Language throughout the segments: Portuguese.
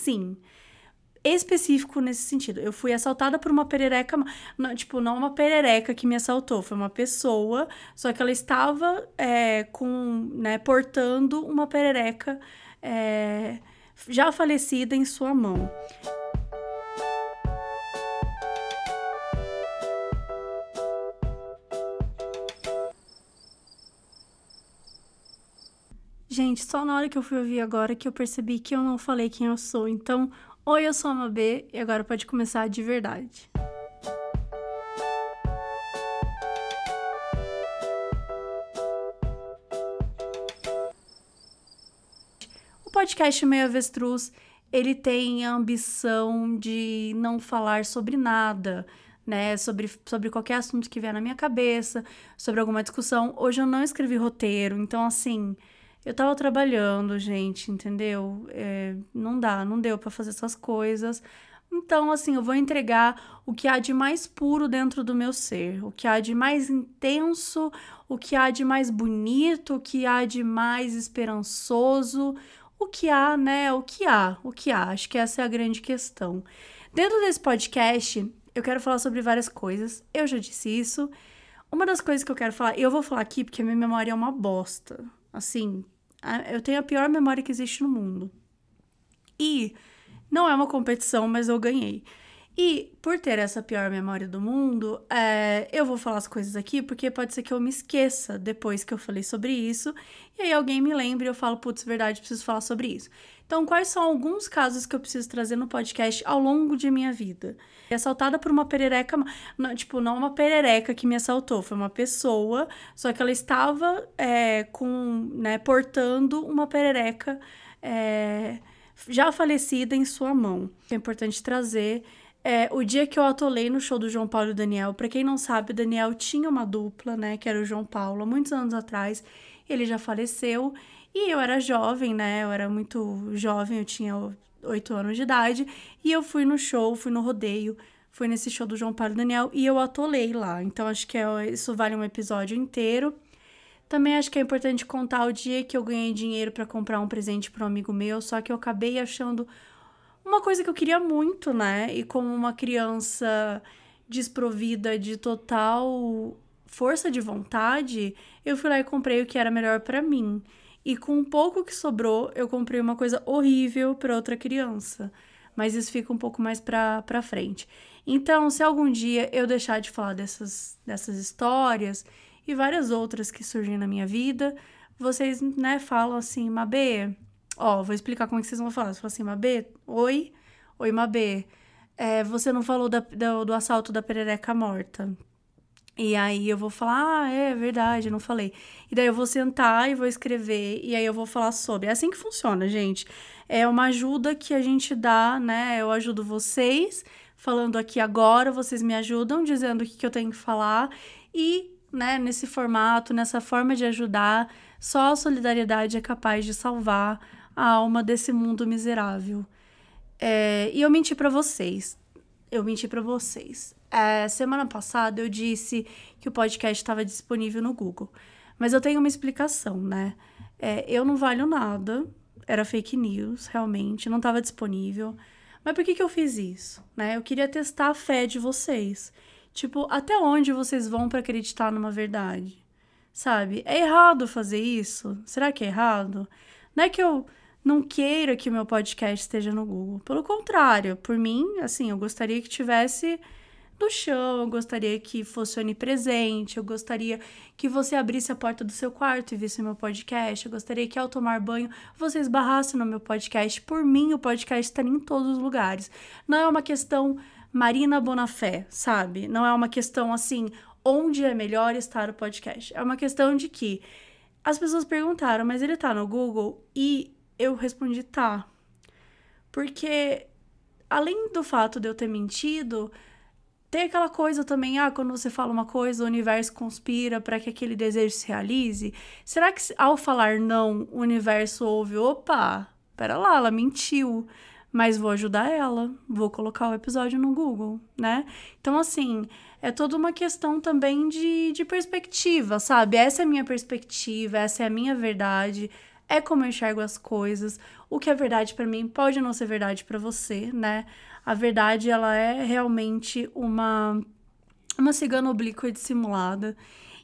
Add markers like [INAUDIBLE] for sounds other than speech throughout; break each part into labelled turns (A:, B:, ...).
A: Sim específico nesse sentido. Eu fui assaltada por uma perereca, não, tipo, não uma perereca que me assaltou, foi uma pessoa, só que ela estava é, com, né, portando uma perereca é, já falecida em sua mão. Gente, só na hora que eu fui ouvir agora que eu percebi que eu não falei quem eu sou. Então, Oi, eu sou a Mabê e agora pode começar de verdade. O podcast Meio Avestruz, ele tem a ambição de não falar sobre nada, né, sobre, sobre qualquer assunto que vier na minha cabeça, sobre alguma discussão. Hoje eu não escrevi roteiro, então assim, eu tava trabalhando, gente, entendeu? É, não dá, não deu para fazer essas coisas. Então, assim, eu vou entregar o que há de mais puro dentro do meu ser, o que há de mais intenso, o que há de mais bonito, o que há de mais esperançoso, o que há, né? O que há, o que há. Acho que essa é a grande questão. Dentro desse podcast, eu quero falar sobre várias coisas. Eu já disse isso. Uma das coisas que eu quero falar, eu vou falar aqui porque a minha memória é uma bosta. Assim, eu tenho a pior memória que existe no mundo. E não é uma competição, mas eu ganhei. E por ter essa pior memória do mundo, é, eu vou falar as coisas aqui porque pode ser que eu me esqueça depois que eu falei sobre isso. E aí alguém me lembre e eu falo, putz, verdade, preciso falar sobre isso. Então, quais são alguns casos que eu preciso trazer no podcast ao longo de minha vida? Assaltada por uma perereca, não, tipo, não uma perereca que me assaltou, foi uma pessoa, só que ela estava é, com, né, portando uma perereca é, já falecida em sua mão. É importante trazer é, o dia que eu atolei no show do João Paulo e Daniel, para quem não sabe, o Daniel tinha uma dupla, né, que era o João Paulo, há muitos anos atrás. Ele já faleceu e eu era jovem, né? Eu era muito jovem, eu tinha oito anos de idade. E eu fui no show, fui no rodeio, fui nesse show do João Paulo e Daniel e eu atolei lá. Então acho que é, isso vale um episódio inteiro. Também acho que é importante contar o dia que eu ganhei dinheiro para comprar um presente para um amigo meu, só que eu acabei achando uma coisa que eu queria muito, né? E como uma criança desprovida de total força de vontade, eu fui lá e comprei o que era melhor para mim. E com um pouco que sobrou, eu comprei uma coisa horrível para outra criança. Mas isso fica um pouco mais pra, pra frente. Então, se algum dia eu deixar de falar dessas, dessas histórias e várias outras que surgem na minha vida, vocês, né, falam assim, Mabê, Ó, vou explicar como é que vocês vão falar. Você fala assim, Mabê, oi, oi, Mabê. É, você não falou da, do, do assalto da perereca morta. E aí eu vou falar, ah, é verdade, não falei. E daí eu vou sentar e vou escrever, e aí eu vou falar sobre. É assim que funciona, gente. É uma ajuda que a gente dá, né? Eu ajudo vocês, falando aqui agora, vocês me ajudam, dizendo o que, que eu tenho que falar. E, né, nesse formato, nessa forma de ajudar, só a solidariedade é capaz de salvar a alma desse mundo miserável. É, e eu menti para vocês. Eu menti para vocês. É, semana passada eu disse que o podcast estava disponível no Google. Mas eu tenho uma explicação, né? É, eu não valho nada. Era fake news, realmente. Não estava disponível. Mas por que, que eu fiz isso? Né? Eu queria testar a fé de vocês. Tipo, até onde vocês vão para acreditar numa verdade? Sabe? É errado fazer isso? Será que é errado? Não é que eu não queira que o meu podcast esteja no Google. Pelo contrário, por mim, assim, eu gostaria que tivesse no chão, eu gostaria que fosse onipresente, eu gostaria que você abrisse a porta do seu quarto e visse meu podcast, eu gostaria que ao tomar banho você esbarrasse no meu podcast. Por mim, o podcast estaria em todos os lugares. Não é uma questão Marina Bonafé, sabe? Não é uma questão assim, onde é melhor estar o podcast. É uma questão de que as pessoas perguntaram, mas ele tá no Google e eu respondi tá. Porque além do fato de eu ter mentido, tem aquela coisa também, ah, quando você fala uma coisa, o universo conspira para que aquele desejo se realize. Será que ao falar não, o universo ouve, opa, pera lá, ela mentiu, mas vou ajudar ela, vou colocar o episódio no Google, né? Então, assim, é toda uma questão também de, de perspectiva, sabe? Essa é a minha perspectiva, essa é a minha verdade é como eu enxergo as coisas. O que é verdade para mim pode não ser verdade para você, né? A verdade ela é realmente uma uma cigana oblíqua e dissimulada.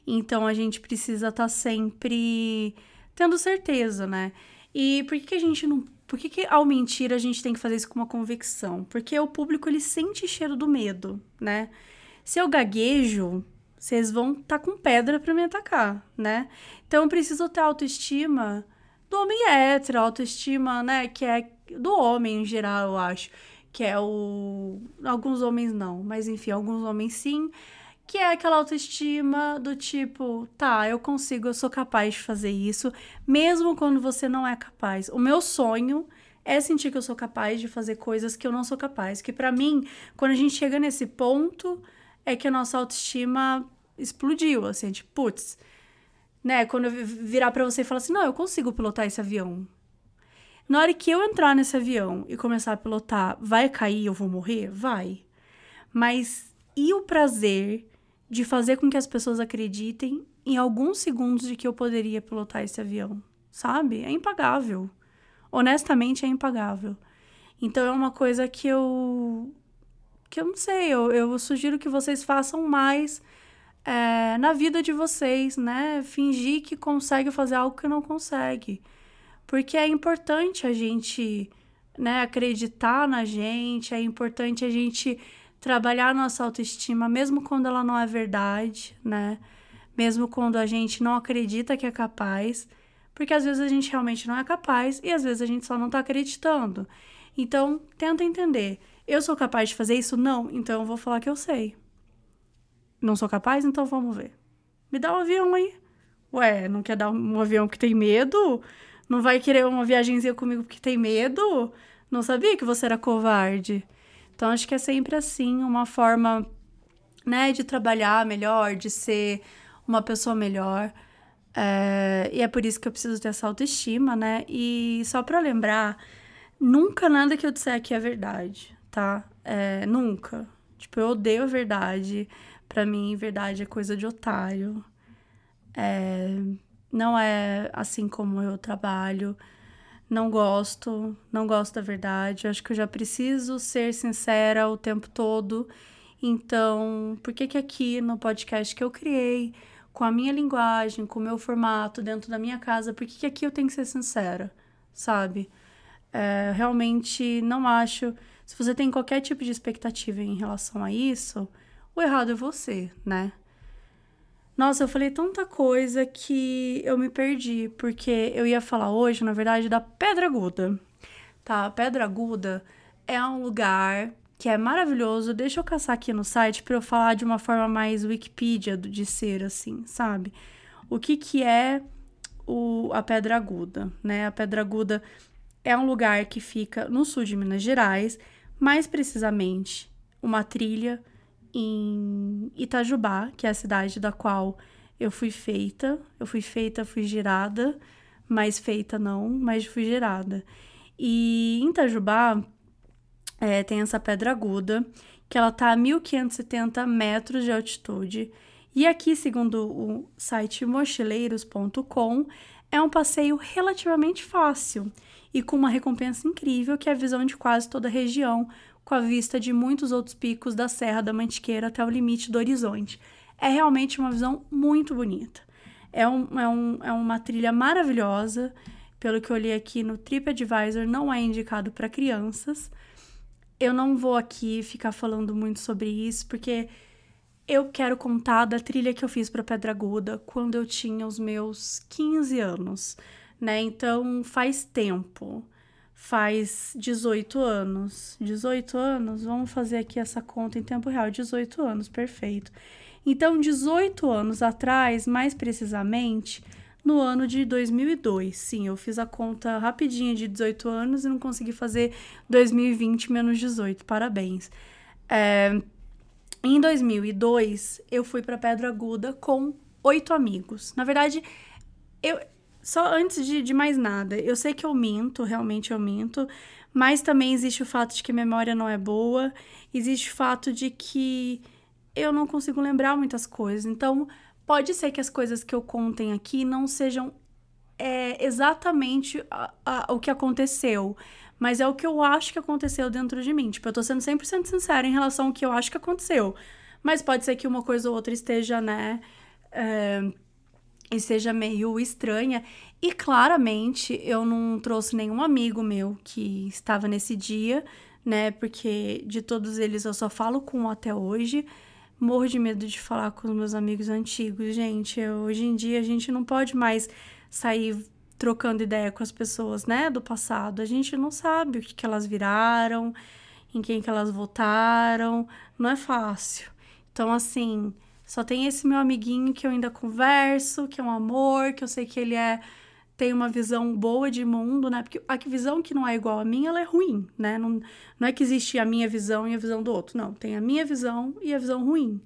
A: Então a gente precisa estar tá sempre tendo certeza, né? E por que, que a gente não. Por que, que ao mentir a gente tem que fazer isso com uma convicção? Porque o público ele sente cheiro do medo, né? Se eu gaguejo, vocês vão estar tá com pedra para me atacar, né? Então eu preciso ter autoestima do homem hétero, autoestima, né, que é do homem em geral, eu acho, que é o alguns homens não, mas enfim, alguns homens sim, que é aquela autoestima do tipo, tá, eu consigo, eu sou capaz de fazer isso, mesmo quando você não é capaz. O meu sonho é sentir que eu sou capaz de fazer coisas que eu não sou capaz, que para mim, quando a gente chega nesse ponto, é que a nossa autoestima explodiu, assim, tipo, putz, né? Quando eu virar para você e falar assim: não, eu consigo pilotar esse avião. Na hora que eu entrar nesse avião e começar a pilotar, vai cair, eu vou morrer? Vai. Mas e o prazer de fazer com que as pessoas acreditem em alguns segundos de que eu poderia pilotar esse avião? Sabe? É impagável. Honestamente, é impagável. Então é uma coisa que eu. que eu não sei. Eu, eu sugiro que vocês façam mais é, na vida de vocês, né? Fingir que consegue fazer algo que não consegue. Porque é importante a gente né, acreditar na gente, é importante a gente trabalhar nossa autoestima, mesmo quando ela não é verdade, né? Mesmo quando a gente não acredita que é capaz, porque às vezes a gente realmente não é capaz e às vezes a gente só não tá acreditando. Então, tenta entender. Eu sou capaz de fazer isso? Não, então eu vou falar que eu sei. Não sou capaz? Então vamos ver. Me dá um avião aí. Ué, não quer dar um avião porque tem medo? Não vai querer uma viagemzinha comigo porque tem medo? Não sabia que você era covarde. Então acho que é sempre assim, uma forma, né, de trabalhar melhor, de ser uma pessoa melhor. É, e é por isso que eu preciso ter essa autoestima, né? E só para lembrar, nunca nada que eu disser aqui é verdade, tá? É, nunca. Tipo, eu odeio a verdade. Para mim, verdade é coisa de otário. É, não é assim como eu trabalho. Não gosto, não gosto da verdade. acho que eu já preciso ser sincera o tempo todo. Então, por que que aqui no podcast que eu criei, com a minha linguagem, com o meu formato, dentro da minha casa, por que que aqui eu tenho que ser sincera, sabe? É, realmente não acho. Se você tem qualquer tipo de expectativa em relação a isso, o errado é você, né? Nossa, eu falei tanta coisa que eu me perdi, porque eu ia falar hoje, na verdade, da Pedra Aguda. Tá, Pedra Aguda é um lugar que é maravilhoso. Deixa eu caçar aqui no site para eu falar de uma forma mais Wikipedia de ser assim, sabe? O que que é o, a Pedra Aguda, né? A Pedra Aguda é um lugar que fica no sul de Minas Gerais, mais precisamente uma trilha em Itajubá, que é a cidade da qual eu fui feita. Eu fui feita, fui girada, mas feita não, mas fui girada. E em Itajubá é, tem essa pedra aguda, que ela tá a 1570 metros de altitude. E aqui, segundo o site mochileiros.com, é um passeio relativamente fácil e com uma recompensa incrível, que é a visão de quase toda a região, com a vista de muitos outros picos da Serra da Mantiqueira até o limite do horizonte. É realmente uma visão muito bonita. É, um, é, um, é uma trilha maravilhosa. Pelo que eu li aqui no TripAdvisor, não é indicado para crianças. Eu não vou aqui ficar falando muito sobre isso, porque eu quero contar da trilha que eu fiz para Pedra Aguda quando eu tinha os meus 15 anos, né? Então faz tempo faz 18 anos. 18 anos? Vamos fazer aqui essa conta em tempo real. 18 anos, perfeito. Então, 18 anos atrás, mais precisamente, no ano de 2002. Sim, eu fiz a conta rapidinha de 18 anos e não consegui fazer 2020 menos 18. Parabéns. É, em 2002, eu fui para Pedra Aguda com oito amigos. Na verdade, eu, só antes de, de mais nada, eu sei que eu minto, realmente eu minto, mas também existe o fato de que a memória não é boa, existe o fato de que eu não consigo lembrar muitas coisas. Então, pode ser que as coisas que eu contem aqui não sejam é exatamente a, a, o que aconteceu, mas é o que eu acho que aconteceu dentro de mim. Tipo, eu tô sendo 100% sincera em relação ao que eu acho que aconteceu. Mas pode ser que uma coisa ou outra esteja, né, é, esteja meio estranha. E claramente eu não trouxe nenhum amigo meu que estava nesse dia, né, porque de todos eles eu só falo com um até hoje morro de medo de falar com os meus amigos antigos. Gente, hoje em dia a gente não pode mais sair trocando ideia com as pessoas, né, do passado. A gente não sabe o que, que elas viraram, em quem que elas votaram. Não é fácil. Então, assim, só tem esse meu amiguinho que eu ainda converso, que é um amor, que eu sei que ele é tem uma visão boa de mundo, né? Porque a visão que não é igual à minha, ela é ruim, né? Não, não é que existe a minha visão e a visão do outro, não. Tem a minha visão e a visão ruim.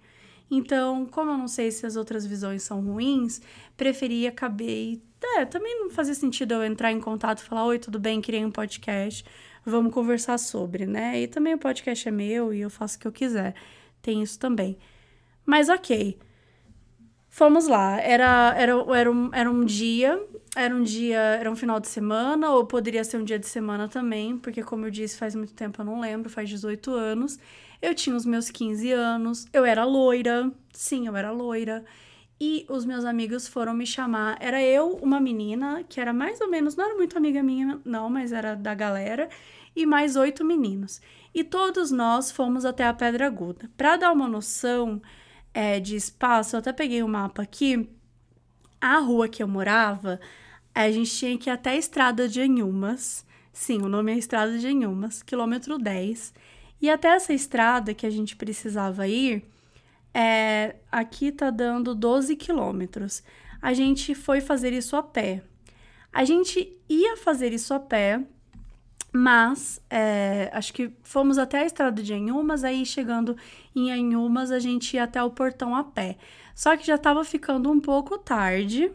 A: Então, como eu não sei se as outras visões são ruins, preferi, acabei. É, também não fazia sentido eu entrar em contato e falar: Oi, tudo bem? Criei um podcast, vamos conversar sobre, né? E também o podcast é meu e eu faço o que eu quiser. Tem isso também. Mas ok. Fomos lá. Era, era, era, um, era um dia, era um dia, era um final de semana, ou poderia ser um dia de semana também, porque, como eu disse, faz muito tempo eu não lembro, faz 18 anos. Eu tinha os meus 15 anos, eu era loira, sim, eu era loira. E os meus amigos foram me chamar. Era eu, uma menina, que era mais ou menos, não era muito amiga minha, não, mas era da galera, e mais oito meninos. E todos nós fomos até a Pedra Aguda. Para dar uma noção é, de espaço, eu até peguei o um mapa aqui. A rua que eu morava, a gente tinha que ir até a estrada de Anhumas. Sim, o nome é Estrada de Anhumas, quilômetro 10. E até essa estrada que a gente precisava ir, é, aqui tá dando 12 quilômetros. A gente foi fazer isso a pé. A gente ia fazer isso a pé mas é, acho que fomos até a estrada de Anhumas, aí chegando em Anhumas a gente ia até o portão a pé. Só que já estava ficando um pouco tarde,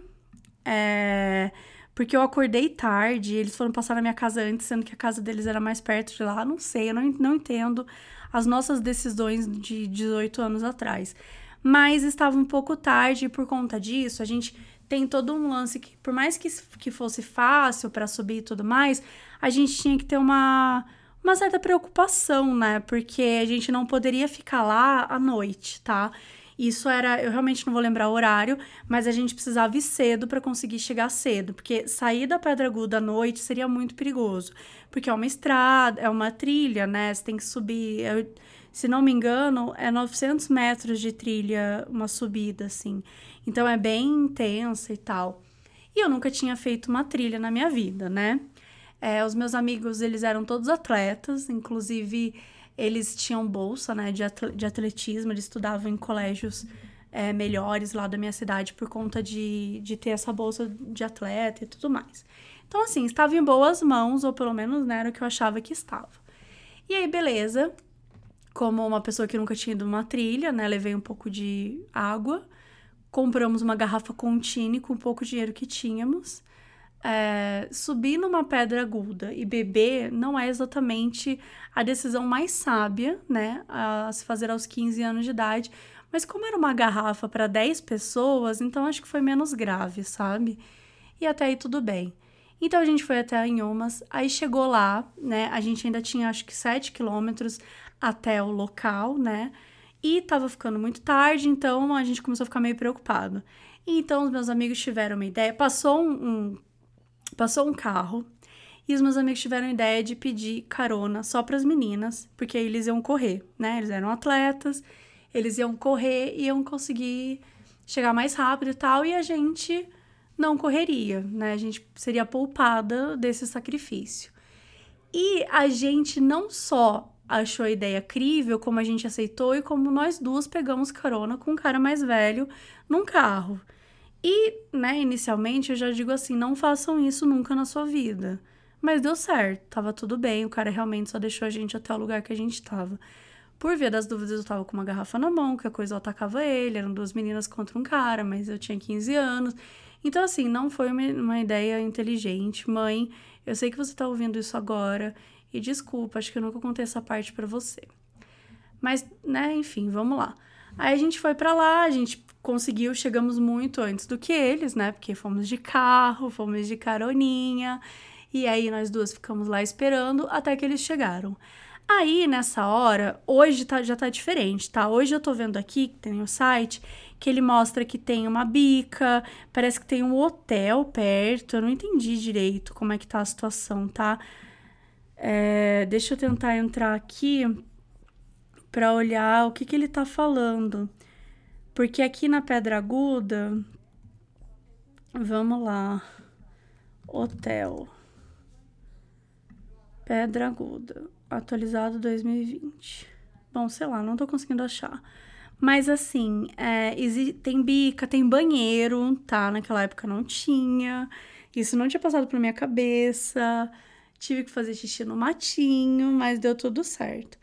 A: é, porque eu acordei tarde, eles foram passar na minha casa antes, sendo que a casa deles era mais perto de lá. Não sei, eu não, não entendo as nossas decisões de 18 anos atrás. Mas estava um pouco tarde e por conta disso, a gente tem todo um lance que, por mais que, que fosse fácil para subir e tudo mais, a gente tinha que ter uma, uma certa preocupação, né? Porque a gente não poderia ficar lá à noite, tá? Isso era, eu realmente não vou lembrar o horário, mas a gente precisava ir cedo para conseguir chegar cedo, porque sair da Pedra Aguda à noite seria muito perigoso, porque é uma estrada, é uma trilha, né? Você tem que subir, eu, se não me engano, é 900 metros de trilha, uma subida, assim. Então é bem intensa e tal. E eu nunca tinha feito uma trilha na minha vida, né? É, os meus amigos, eles eram todos atletas, inclusive eles tinham bolsa, né, de, atletismo, eles estudavam em colégios é, melhores lá da minha cidade por conta de, de ter essa bolsa de atleta e tudo mais. Então, assim, estava em boas mãos, ou pelo menos né, era o que eu achava que estava. E aí, beleza, como uma pessoa que nunca tinha ido numa trilha, né, levei um pouco de água, compramos uma garrafa Contini com pouco dinheiro que tínhamos, é, subir numa pedra aguda e beber não é exatamente a decisão mais sábia, né, a se fazer aos 15 anos de idade, mas como era uma garrafa para 10 pessoas, então acho que foi menos grave, sabe? E até aí tudo bem. Então a gente foi até Inhomas, aí chegou lá, né? A gente ainda tinha acho que 7 quilômetros até o local, né? E tava ficando muito tarde, então a gente começou a ficar meio preocupado. Então os meus amigos tiveram uma ideia, passou um, um Passou um carro e os meus amigos tiveram a ideia de pedir carona só para as meninas, porque aí eles iam correr, né? Eles eram atletas, eles iam correr e iam conseguir chegar mais rápido e tal, e a gente não correria, né? A gente seria poupada desse sacrifício. E a gente não só achou a ideia crível, como a gente aceitou e como nós duas pegamos carona com um cara mais velho num carro. E, né, inicialmente eu já digo assim: não façam isso nunca na sua vida. Mas deu certo, tava tudo bem, o cara realmente só deixou a gente até o lugar que a gente tava. Por via das dúvidas, eu tava com uma garrafa na mão, que a coisa atacava ele, eram duas meninas contra um cara, mas eu tinha 15 anos. Então, assim, não foi uma, uma ideia inteligente. Mãe, eu sei que você tá ouvindo isso agora, e desculpa, acho que eu nunca contei essa parte para você. Mas, né, enfim, vamos lá. Aí a gente foi para lá, a gente conseguiu, chegamos muito antes do que eles, né? Porque fomos de carro, fomos de caroninha. E aí nós duas ficamos lá esperando até que eles chegaram. Aí, nessa hora, hoje tá, já tá diferente, tá? Hoje eu tô vendo aqui, que tem o site, que ele mostra que tem uma bica, parece que tem um hotel perto. Eu não entendi direito como é que tá a situação, tá? É, deixa eu tentar entrar aqui para olhar o que, que ele tá falando. Porque aqui na Pedra Aguda, vamos lá, hotel, Pedra Aguda, atualizado 2020. Bom, sei lá, não tô conseguindo achar. Mas assim, é, tem bica, tem banheiro, tá? Naquela época não tinha. Isso não tinha passado pela minha cabeça. Tive que fazer xixi no matinho, mas deu tudo certo.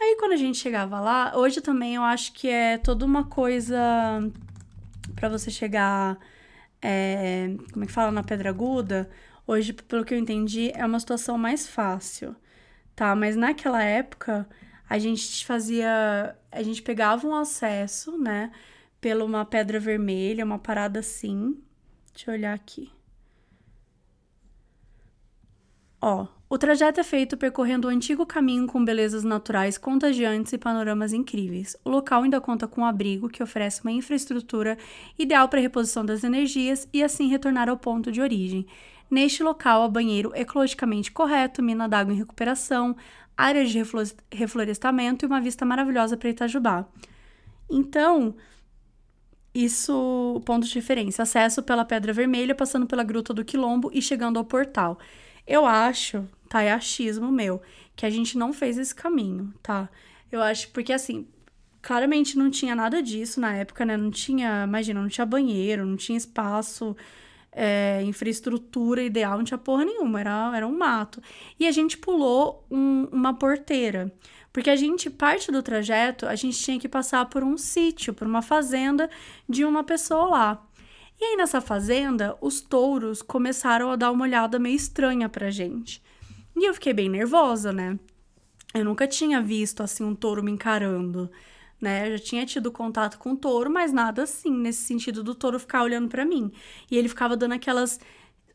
A: Aí quando a gente chegava lá, hoje também eu acho que é toda uma coisa para você chegar, é, como é que fala, na Pedra Aguda. Hoje, pelo que eu entendi, é uma situação mais fácil, tá? Mas naquela época, a gente fazia, a gente pegava um acesso, né, pela uma pedra vermelha, uma parada assim. Deixa eu olhar aqui. Ó, o trajeto é feito percorrendo o antigo caminho com belezas naturais contagiantes e panoramas incríveis. O local ainda conta com um abrigo que oferece uma infraestrutura ideal para a reposição das energias e assim retornar ao ponto de origem. Neste local há banheiro ecologicamente correto, mina d'água em recuperação, áreas de reflorestamento e uma vista maravilhosa para Itajubá. Então, isso, ponto de referência, acesso pela Pedra Vermelha, passando pela Gruta do Quilombo e chegando ao portal. Eu acho tá? É achismo meu, que a gente não fez esse caminho, tá? Eu acho, porque assim, claramente não tinha nada disso na época, né? Não tinha, imagina, não tinha banheiro, não tinha espaço, é, infraestrutura ideal, não tinha porra nenhuma, era, era um mato. E a gente pulou um, uma porteira. Porque a gente, parte do trajeto, a gente tinha que passar por um sítio, por uma fazenda de uma pessoa lá. E aí nessa fazenda, os touros começaram a dar uma olhada meio estranha pra gente. E eu fiquei bem nervosa, né? Eu nunca tinha visto assim um touro me encarando, né? Eu já tinha tido contato com o touro, mas nada assim, nesse sentido do touro ficar olhando para mim. E ele ficava dando aquelas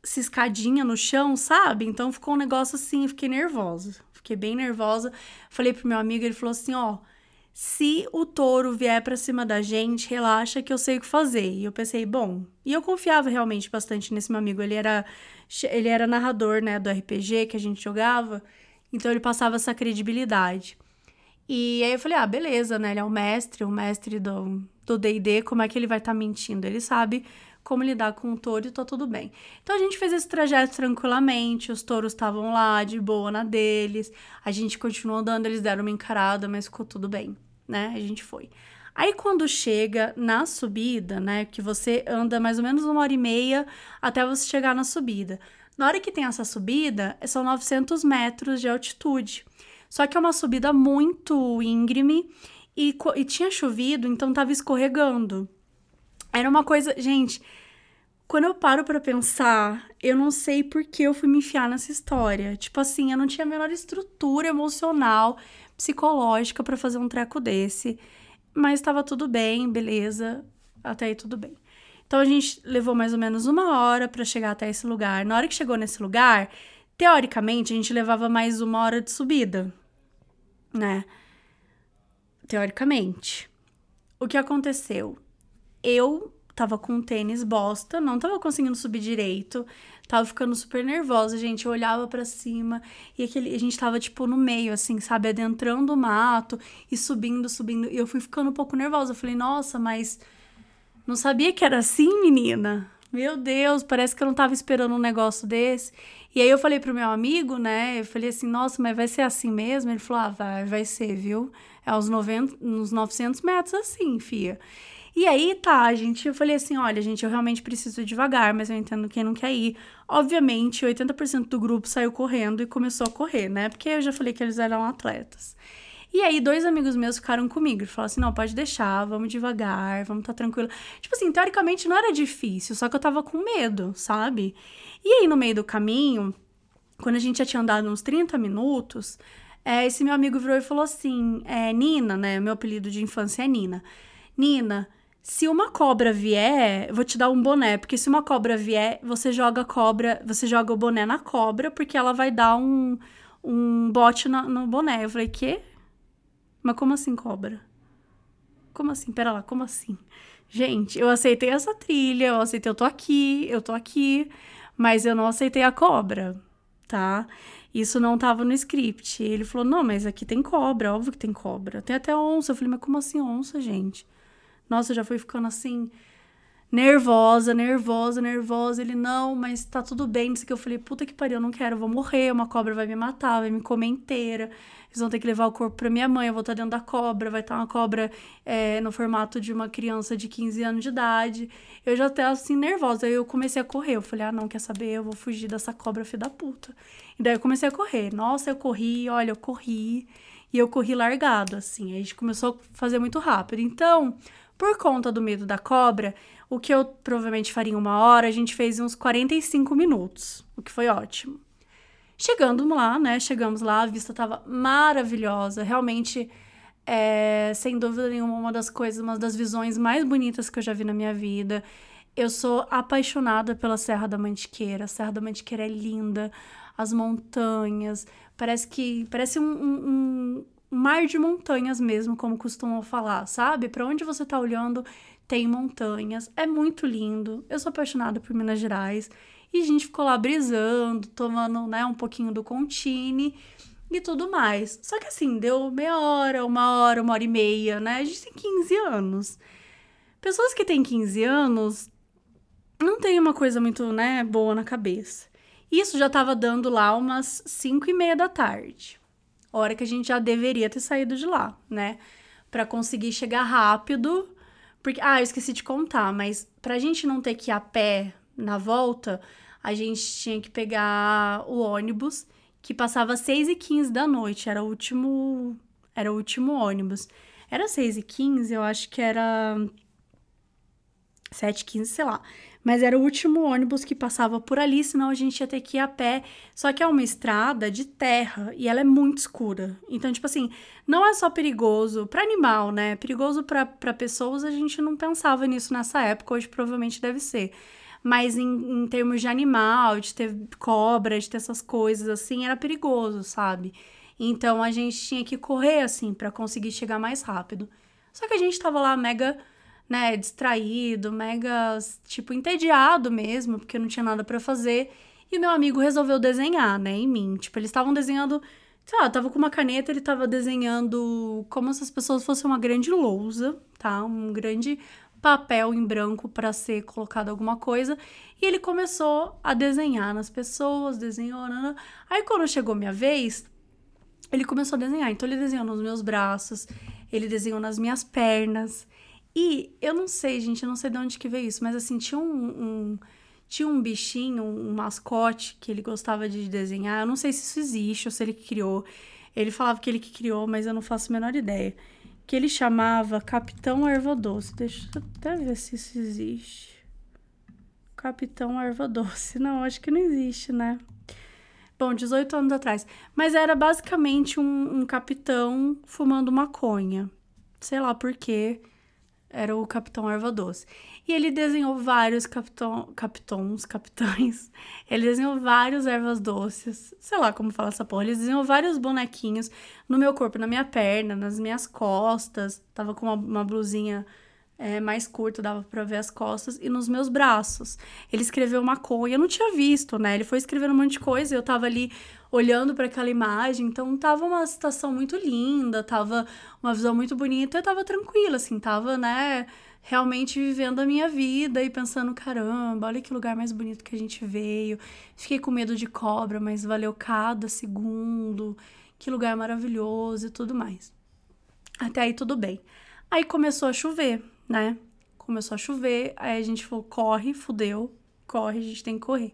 A: ciscadinha no chão, sabe? Então ficou um negócio assim, fiquei nervosa. Fiquei bem nervosa. Falei pro meu amigo, ele falou assim, ó, se o touro vier para cima da gente, relaxa que eu sei o que fazer. E eu pensei, bom, e eu confiava realmente bastante nesse meu amigo. Ele era ele era narrador, né, do RPG que a gente jogava, então ele passava essa credibilidade. E aí eu falei, ah, beleza, né, ele é o mestre, o mestre do do D&D, como é que ele vai estar tá mentindo? Ele sabe como lidar com o touro e tá tudo bem. Então a gente fez esse trajeto tranquilamente, os touros estavam lá de boa na deles, a gente continuou andando, eles deram uma encarada, mas ficou tudo bem, né? A gente foi. Aí quando chega na subida, né, que você anda mais ou menos uma hora e meia até você chegar na subida. Na hora que tem essa subida, são 900 metros de altitude. Só que é uma subida muito íngreme e, e tinha chovido, então tava escorregando. Era uma coisa, gente, quando eu paro para pensar, eu não sei por que eu fui me enfiar nessa história. Tipo assim, eu não tinha a menor estrutura emocional, psicológica para fazer um treco desse. Mas estava tudo bem, beleza, até aí tudo bem. Então a gente levou mais ou menos uma hora para chegar até esse lugar. Na hora que chegou nesse lugar, teoricamente a gente levava mais uma hora de subida, né? Teoricamente. O que aconteceu? Eu tava com um tênis bosta, não tava conseguindo subir direito. Tava ficando super nervosa, gente. Eu olhava para cima e aquele, a gente tava, tipo, no meio, assim, sabe? Adentrando o mato e subindo, subindo. E eu fui ficando um pouco nervosa. Eu falei, nossa, mas não sabia que era assim, menina? Meu Deus, parece que eu não tava esperando um negócio desse. E aí eu falei pro meu amigo, né? Eu falei assim, nossa, mas vai ser assim mesmo? Ele falou, ah, vai, vai ser, viu? É uns, 90, uns 900 metros assim, fia. E aí, tá, gente, eu falei assim, olha, gente, eu realmente preciso devagar, mas eu entendo quem não quer ir. Obviamente, 80% do grupo saiu correndo e começou a correr, né? Porque eu já falei que eles eram atletas. E aí, dois amigos meus ficaram comigo e falaram assim: não, pode deixar, vamos devagar, vamos tá tranquilo. Tipo assim, teoricamente não era difícil, só que eu tava com medo, sabe? E aí, no meio do caminho, quando a gente já tinha andado uns 30 minutos, é, esse meu amigo virou e falou assim: é, Nina, né? Meu apelido de infância é Nina. Nina, se uma cobra vier, vou te dar um boné, porque se uma cobra vier, você joga cobra, você joga o boné na cobra, porque ela vai dar um, um bote no, no boné. Eu falei, quê? Mas como assim cobra? Como assim? Pera lá, como assim? Gente, eu aceitei essa trilha, eu aceitei, eu tô aqui, eu tô aqui, mas eu não aceitei a cobra, tá? Isso não tava no script. Ele falou: não, mas aqui tem cobra, óbvio que tem cobra. Tem até onça. Eu falei, mas como assim onça, gente? Nossa, eu já fui ficando assim, nervosa, nervosa, nervosa. Ele, não, mas tá tudo bem. Isso que eu falei, puta que pariu, eu não quero, eu vou morrer. Uma cobra vai me matar, vai me comer inteira. Eles vão ter que levar o corpo pra minha mãe, eu vou estar dentro da cobra, vai estar uma cobra é, no formato de uma criança de 15 anos de idade. Eu já até assim, nervosa. Aí eu comecei a correr. Eu falei, ah, não, quer saber? Eu vou fugir dessa cobra, filho da puta. E daí eu comecei a correr. Nossa, eu corri, olha, eu corri. E eu corri largado, assim. Aí a gente começou a fazer muito rápido. Então, por conta do medo da cobra, o que eu provavelmente faria em uma hora, a gente fez uns 45 minutos, o que foi ótimo. Chegando lá, né? Chegamos lá, a vista tava maravilhosa. Realmente, é, sem dúvida nenhuma, uma das coisas, uma das visões mais bonitas que eu já vi na minha vida. Eu sou apaixonada pela Serra da Mantiqueira. A Serra da Mantiqueira é linda, as montanhas. Parece que. Parece um, um mar de montanhas mesmo, como costumam falar, sabe? Para onde você tá olhando, tem montanhas. É muito lindo. Eu sou apaixonada por Minas Gerais. E a gente ficou lá brisando, tomando, né, um pouquinho do Contine e tudo mais. Só que assim, deu meia hora, uma hora, uma hora e meia, né? A gente tem 15 anos. Pessoas que têm 15 anos não tem uma coisa muito, né, boa na cabeça. Isso já tava dando lá umas 5 e meia da tarde. Hora que a gente já deveria ter saído de lá, né? Para conseguir chegar rápido. Porque, ah, eu esqueci de contar, mas pra gente não ter que ir a pé na volta, a gente tinha que pegar o ônibus que passava às 6 e 15 da noite, era o último, era o último ônibus. Era 6 e 15, eu acho que era 7 e 15, sei lá. Mas era o último ônibus que passava por ali, senão a gente ia ter que ir a pé. Só que é uma estrada de terra e ela é muito escura. Então, tipo assim, não é só perigoso para animal, né? Perigoso para pessoas, a gente não pensava nisso nessa época, hoje provavelmente deve ser mas em, em termos de animal, de ter cobra, de ter essas coisas assim, era perigoso, sabe? Então a gente tinha que correr assim para conseguir chegar mais rápido. Só que a gente tava lá mega, né, distraído, mega tipo entediado mesmo, porque não tinha nada para fazer. E meu amigo resolveu desenhar, né, em mim. Tipo, eles estavam desenhando, sei lá, tava com uma caneta, ele tava desenhando como se as pessoas fossem uma grande lousa, tá? Um grande papel em branco para ser colocado alguma coisa. E ele começou a desenhar nas pessoas, desenhou. Aí quando chegou minha vez, ele começou a desenhar. Então ele desenhou nos meus braços, ele desenhou nas minhas pernas. E eu não sei, gente, eu não sei de onde que veio isso, mas assim, tinha um, um tinha um bichinho, um mascote que ele gostava de desenhar. Eu não sei se isso existe ou se ele criou. Ele falava que ele que criou, mas eu não faço a menor ideia que ele chamava Capitão Erva Doce. Deixa eu até ver se isso existe. Capitão Erva Doce. [LAUGHS] Não, acho que não existe, né? Bom, 18 anos atrás. Mas era basicamente um, um capitão fumando maconha. Sei lá por quê. Era o Capitão Erva Doce. E ele desenhou vários capitão, capitões, capitães. [LAUGHS] Ele desenhou vários ervas doces. Sei lá como fala essa porra. Ele desenhou vários bonequinhos no meu corpo, na minha perna, nas minhas costas. Tava com uma, uma blusinha é, mais curta, dava pra ver as costas. E nos meus braços. Ele escreveu maconha. Eu não tinha visto, né? Ele foi escrevendo um monte de coisa. Eu tava ali olhando para aquela imagem. Então tava uma situação muito linda. Tava uma visão muito bonita. Eu tava tranquila, assim. Tava, né? realmente vivendo a minha vida e pensando, caramba, olha que lugar mais bonito que a gente veio. Fiquei com medo de cobra, mas valeu cada segundo. Que lugar maravilhoso e tudo mais. Até aí tudo bem. Aí começou a chover, né? Começou a chover, aí a gente falou: corre, fudeu, corre, a gente tem que correr.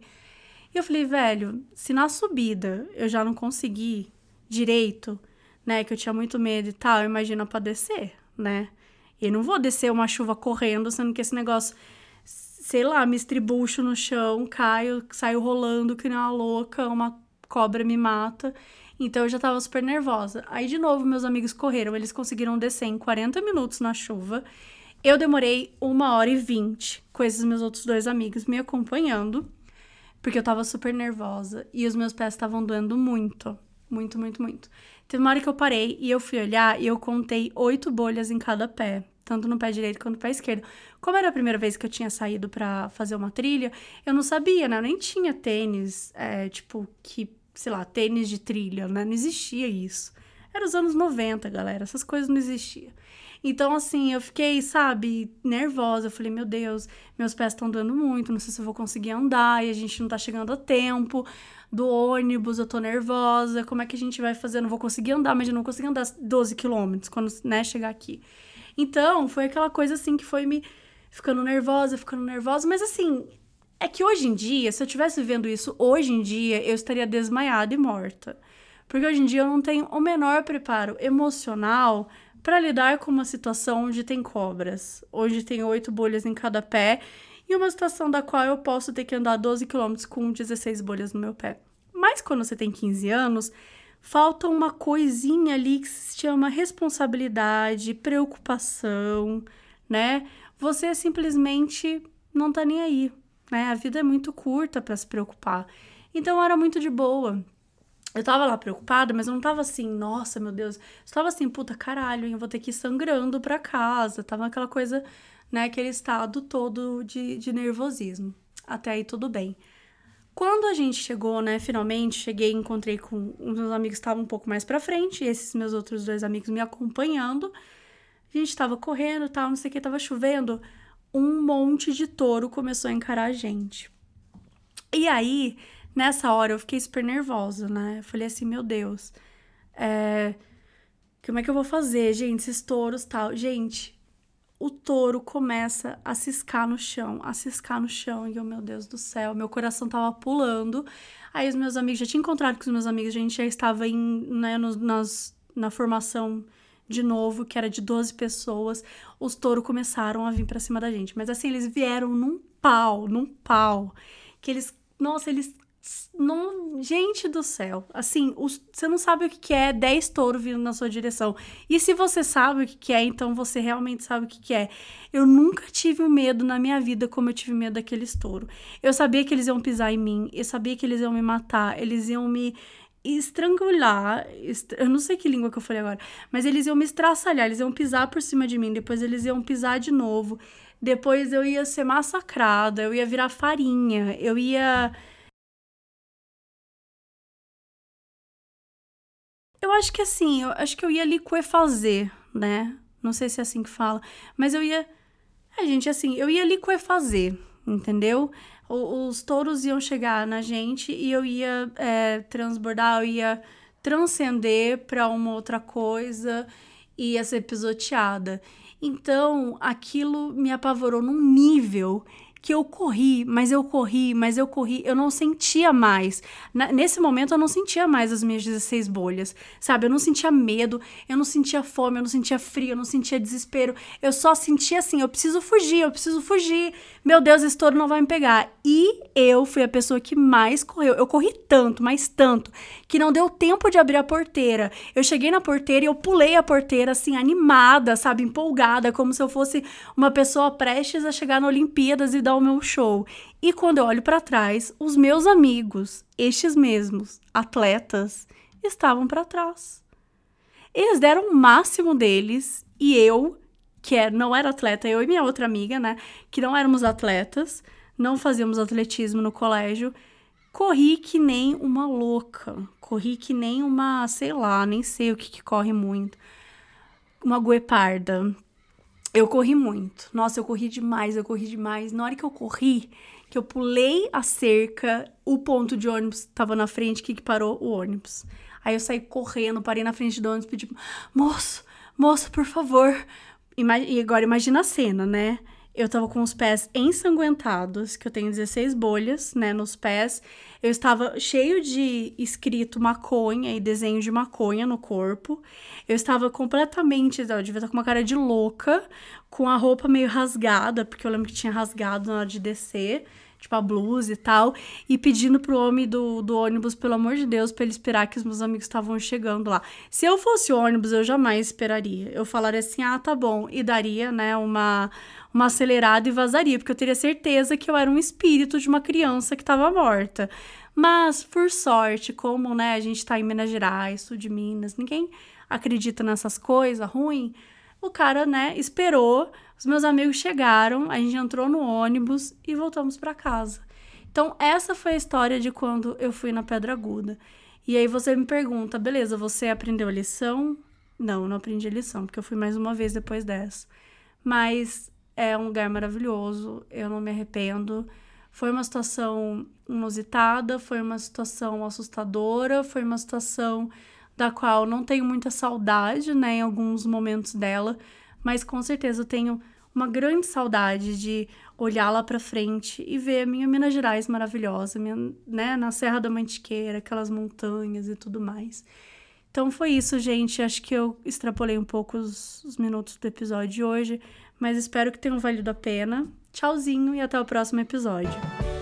A: E eu falei, velho, se na subida eu já não consegui direito, né? Que eu tinha muito medo e tal, imagina pra descer, né? E não vou descer uma chuva correndo, sendo que esse negócio, sei lá, me estribucho no chão, caio, saio rolando que nem uma louca, uma cobra me mata. Então eu já tava super nervosa. Aí de novo meus amigos correram, eles conseguiram descer em 40 minutos na chuva. Eu demorei uma hora e vinte com esses meus outros dois amigos me acompanhando, porque eu tava super nervosa e os meus pés estavam doendo muito. Muito, muito, muito. Teve uma hora que eu parei e eu fui olhar e eu contei oito bolhas em cada pé, tanto no pé direito quanto no pé esquerdo. Como era a primeira vez que eu tinha saído para fazer uma trilha, eu não sabia, né? Eu nem tinha tênis, é, tipo, que, sei lá, tênis de trilha, né? Não existia isso. Era os anos 90, galera, essas coisas não existiam. Então, assim, eu fiquei, sabe, nervosa. Eu falei, meu Deus, meus pés estão doendo muito, não sei se eu vou conseguir andar e a gente não tá chegando a tempo do ônibus, eu tô nervosa, como é que a gente vai fazer? Eu não vou conseguir andar, mas eu não consigo andar 12 quilômetros quando, né, chegar aqui. Então, foi aquela coisa assim que foi me ficando nervosa, ficando nervosa, mas assim, é que hoje em dia, se eu tivesse vendo isso hoje em dia, eu estaria desmaiada e morta. Porque hoje em dia eu não tenho o menor preparo emocional para lidar com uma situação onde tem cobras, onde tem oito bolhas em cada pé e uma situação da qual eu posso ter que andar 12 quilômetros com 16 bolhas no meu pé. Mas quando você tem 15 anos, falta uma coisinha ali que se chama responsabilidade, preocupação, né? Você simplesmente não tá nem aí, né? A vida é muito curta para se preocupar. Então era muito de boa. Eu tava lá preocupada, mas eu não tava assim, nossa, meu Deus. Eu tava assim, puta caralho, eu vou ter que ir sangrando pra casa. Tava aquela coisa, né, aquele estado todo de, de nervosismo. Até aí tudo bem. Quando a gente chegou, né, finalmente, cheguei e encontrei com os meus amigos que estavam um pouco mais pra frente, e esses meus outros dois amigos me acompanhando. A gente tava correndo tal, não sei o que, tava chovendo. Um monte de touro começou a encarar a gente. E aí, Nessa hora eu fiquei super nervosa, né? Eu falei assim, meu Deus, é... como é que eu vou fazer, gente, esses touros tal? Gente, o touro começa a ciscar no chão, a ciscar no chão, e eu, meu Deus do céu, meu coração tava pulando. Aí os meus amigos, já tinha encontrado com os meus amigos, a gente já estava em, né, nos, nas, na formação de novo, que era de 12 pessoas, os touros começaram a vir para cima da gente. Mas assim, eles vieram num pau, num pau. Que eles, nossa, eles não, gente do céu. Assim, os, você não sabe o que, é 10 touros vindo na sua direção. E se você sabe o que, é, então você realmente sabe o que, que é. Eu nunca tive um medo na minha vida como eu tive medo daqueles touros. Eu sabia que eles iam pisar em mim, eu sabia que eles iam me matar, eles iam me estrangular, est eu não sei que língua que eu falei agora, mas eles iam me estraçalhar, eles iam pisar por cima de mim, depois eles iam pisar de novo, depois eu ia ser massacrada, eu ia virar farinha, eu ia Eu acho que assim, eu acho que eu ia liquefazer, né? Não sei se é assim que fala, mas eu ia. É, gente, assim, eu ia liquefazer, entendeu? O, os touros iam chegar na gente e eu ia é, transbordar, eu ia transcender para uma outra coisa, ia ser pisoteada. Então, aquilo me apavorou num nível que eu corri, mas eu corri, mas eu corri, eu não sentia mais. Na, nesse momento eu não sentia mais as minhas 16 bolhas, sabe? Eu não sentia medo, eu não sentia fome, eu não sentia frio, eu não sentia desespero. Eu só sentia assim, eu preciso fugir, eu preciso fugir. Meu Deus, esse touro não vai me pegar. E eu fui a pessoa que mais correu. Eu corri tanto, mas tanto, que não deu tempo de abrir a porteira. Eu cheguei na porteira e eu pulei a porteira assim animada, sabe, empolgada, como se eu fosse uma pessoa prestes a chegar na Olimpíadas e dar o meu show. E quando eu olho para trás, os meus amigos, estes mesmos atletas, estavam para trás. Eles deram o máximo deles e eu, que é, não era atleta, eu e minha outra amiga, né, que não éramos atletas, não fazíamos atletismo no colégio, corri que nem uma louca. Corri que nem uma, sei lá, nem sei o que, que corre muito. Uma gueparda. Eu corri muito. Nossa, eu corri demais, eu corri demais. Na hora que eu corri, que eu pulei a cerca, o ponto de ônibus tava na frente, que, que parou o ônibus. Aí eu saí correndo, parei na frente do ônibus, pedi, moço, moço, por favor. E agora imagina a cena, né? Eu tava com os pés ensanguentados, que eu tenho 16 bolhas, né, nos pés. Eu estava cheio de escrito maconha e desenho de maconha no corpo. Eu estava completamente, eu devia estar com uma cara de louca, com a roupa meio rasgada, porque eu lembro que tinha rasgado na hora de descer. Tipo a blusa e tal, e pedindo pro homem do, do ônibus, pelo amor de Deus, pra ele esperar que os meus amigos estavam chegando lá. Se eu fosse ônibus, eu jamais esperaria. Eu falaria assim, ah, tá bom, e daria, né, uma, uma acelerada e vazaria, porque eu teria certeza que eu era um espírito de uma criança que estava morta. Mas, por sorte, como, né, a gente tá em Minas Gerais, sul de Minas, ninguém acredita nessas coisas ruins, o cara, né, esperou os meus amigos chegaram, a gente entrou no ônibus e voltamos para casa. Então, essa foi a história de quando eu fui na Pedra Aguda. E aí você me pergunta, beleza, você aprendeu a lição? Não, não aprendi a lição, porque eu fui mais uma vez depois dessa. Mas é um lugar maravilhoso, eu não me arrependo. Foi uma situação inusitada, foi uma situação assustadora, foi uma situação da qual não tenho muita saudade, né, em alguns momentos dela, mas com certeza tenho uma grande saudade de olhar lá para frente e ver a minha Minas Gerais maravilhosa, minha, né, na Serra da Mantiqueira, aquelas montanhas e tudo mais. Então foi isso, gente. Acho que eu extrapolei um pouco os, os minutos do episódio de hoje, mas espero que tenham valido a pena. Tchauzinho e até o próximo episódio.